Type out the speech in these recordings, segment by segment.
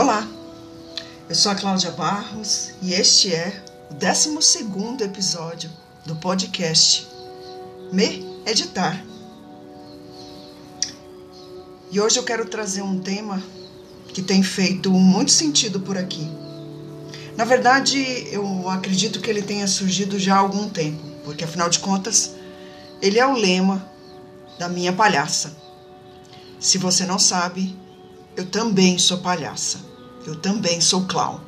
Olá, eu sou a Cláudia Barros e este é o 12 episódio do podcast Me Editar. E hoje eu quero trazer um tema que tem feito muito sentido por aqui. Na verdade, eu acredito que ele tenha surgido já há algum tempo, porque afinal de contas, ele é o lema da minha palhaça. Se você não sabe, eu também sou palhaça. Eu também sou clown.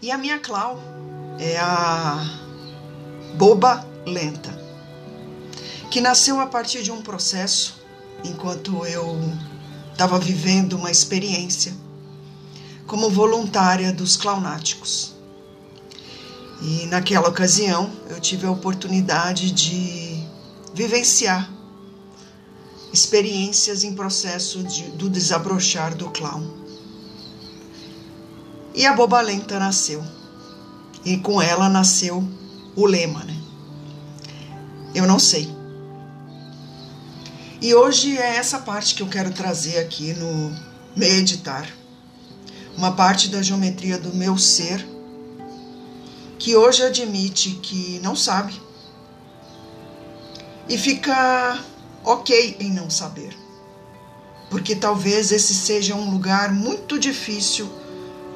E a minha clown é a Boba Lenta, que nasceu a partir de um processo enquanto eu estava vivendo uma experiência como voluntária dos clownáticos. E naquela ocasião eu tive a oportunidade de vivenciar experiências em processo de, do desabrochar do clown. E a Boba Lenta nasceu. E com ela nasceu o lema, né? Eu não sei. E hoje é essa parte que eu quero trazer aqui no meditar. Uma parte da geometria do meu ser que hoje admite que não sabe e fica ok em não saber, porque talvez esse seja um lugar muito difícil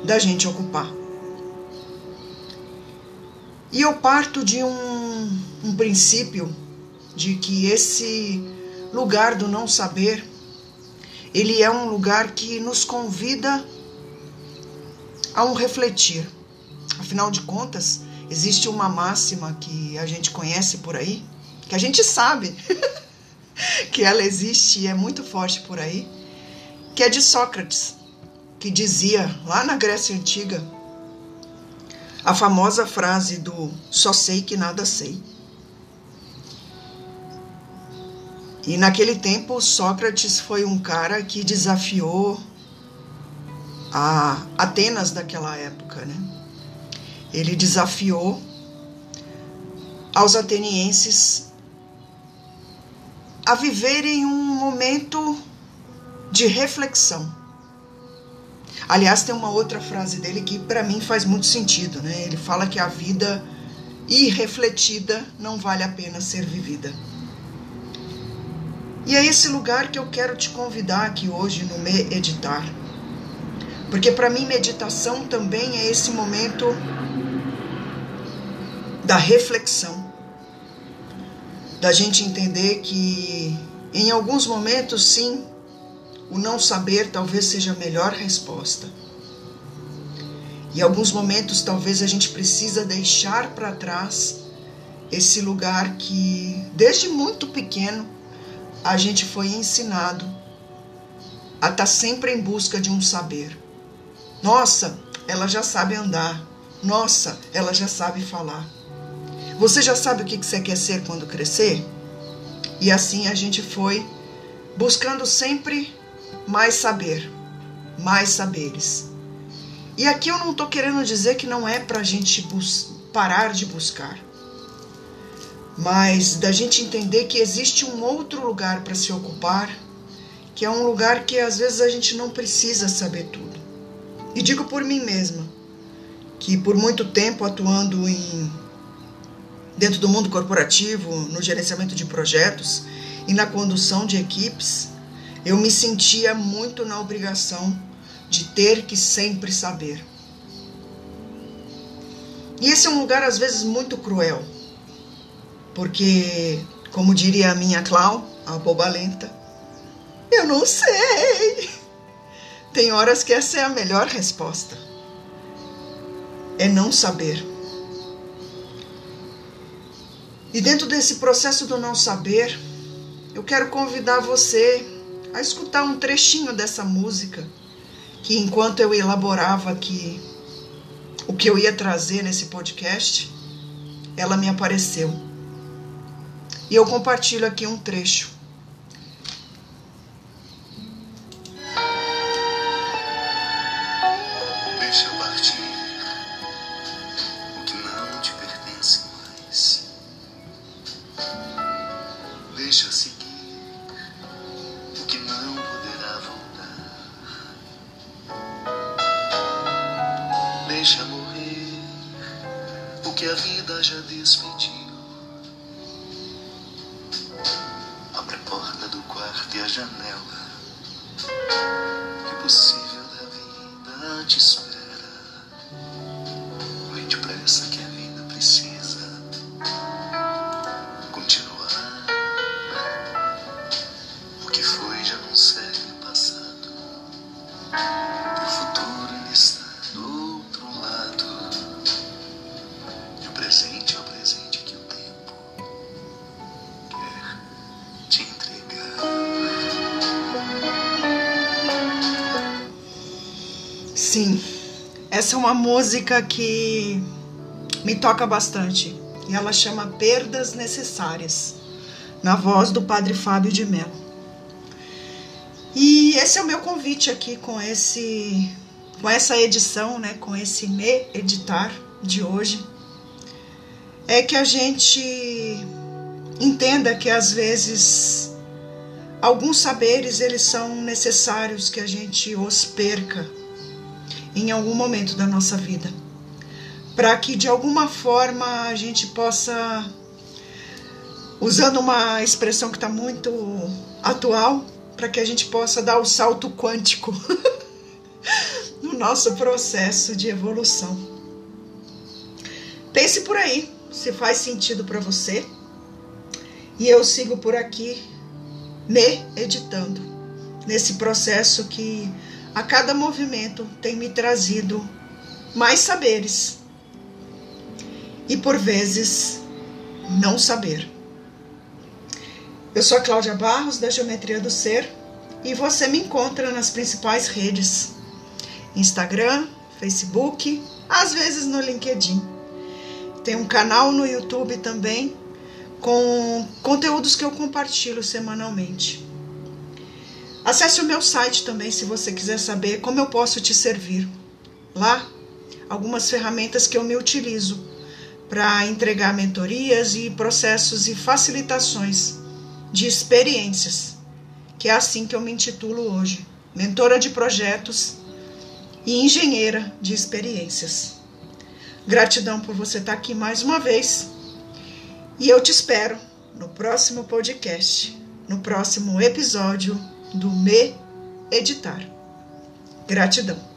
da gente ocupar. E eu parto de um, um princípio de que esse lugar do não saber, ele é um lugar que nos convida a um refletir. Afinal de contas, existe uma máxima que a gente conhece por aí, que a gente sabe que ela existe e é muito forte por aí, que é de Sócrates, que dizia lá na Grécia Antiga a famosa frase do só sei que nada sei. E naquele tempo, Sócrates foi um cara que desafiou a Atenas daquela época, né? Ele desafiou aos atenienses a viverem um momento de reflexão. Aliás, tem uma outra frase dele que para mim faz muito sentido, né? Ele fala que a vida irrefletida não vale a pena ser vivida. E é esse lugar que eu quero te convidar aqui hoje no Meditar. Porque para mim meditação também é esse momento da reflexão da gente entender que em alguns momentos, sim, o não saber talvez seja a melhor resposta. Em alguns momentos, talvez a gente precisa deixar para trás esse lugar que, desde muito pequeno, a gente foi ensinado a estar tá sempre em busca de um saber. Nossa, ela já sabe andar. Nossa, ela já sabe falar. Você já sabe o que você quer ser quando crescer? E assim a gente foi buscando sempre mais saber, mais saberes. E aqui eu não estou querendo dizer que não é para a gente parar de buscar, mas da gente entender que existe um outro lugar para se ocupar, que é um lugar que às vezes a gente não precisa saber tudo. E digo por mim mesma, que por muito tempo atuando em dentro do mundo corporativo, no gerenciamento de projetos e na condução de equipes, eu me sentia muito na obrigação de ter que sempre saber. E esse é um lugar às vezes muito cruel, porque, como diria a minha Clau, a boba lenta, eu não sei. Tem horas que essa é a melhor resposta. É não saber. E dentro desse processo do não saber, eu quero convidar você a escutar um trechinho dessa música que enquanto eu elaborava aqui o que eu ia trazer nesse podcast, ela me apareceu. E eu compartilho aqui um trecho. A vida já despediu. Abre a porta do quarto e a janela. Essa é uma música que me toca bastante. E ela chama Perdas Necessárias, na voz do Padre Fábio de Mello. E esse é o meu convite aqui com esse com essa edição, né, com esse me editar de hoje, é que a gente entenda que às vezes alguns saberes eles são necessários que a gente os perca em algum momento da nossa vida, para que de alguma forma a gente possa, usando uma expressão que está muito atual, para que a gente possa dar o salto quântico no nosso processo de evolução. Pense por aí, se faz sentido para você. E eu sigo por aqui me editando nesse processo que a cada movimento tem me trazido mais saberes e por vezes não saber. Eu sou a Cláudia Barros da Geometria do Ser e você me encontra nas principais redes: Instagram, Facebook, às vezes no LinkedIn. Tem um canal no YouTube também com conteúdos que eu compartilho semanalmente. Acesse o meu site também se você quiser saber como eu posso te servir. Lá, algumas ferramentas que eu me utilizo para entregar mentorias e processos e facilitações de experiências, que é assim que eu me intitulo hoje, mentora de projetos e engenheira de experiências. Gratidão por você estar aqui mais uma vez e eu te espero no próximo podcast, no próximo episódio do Me Editar. Gratidão.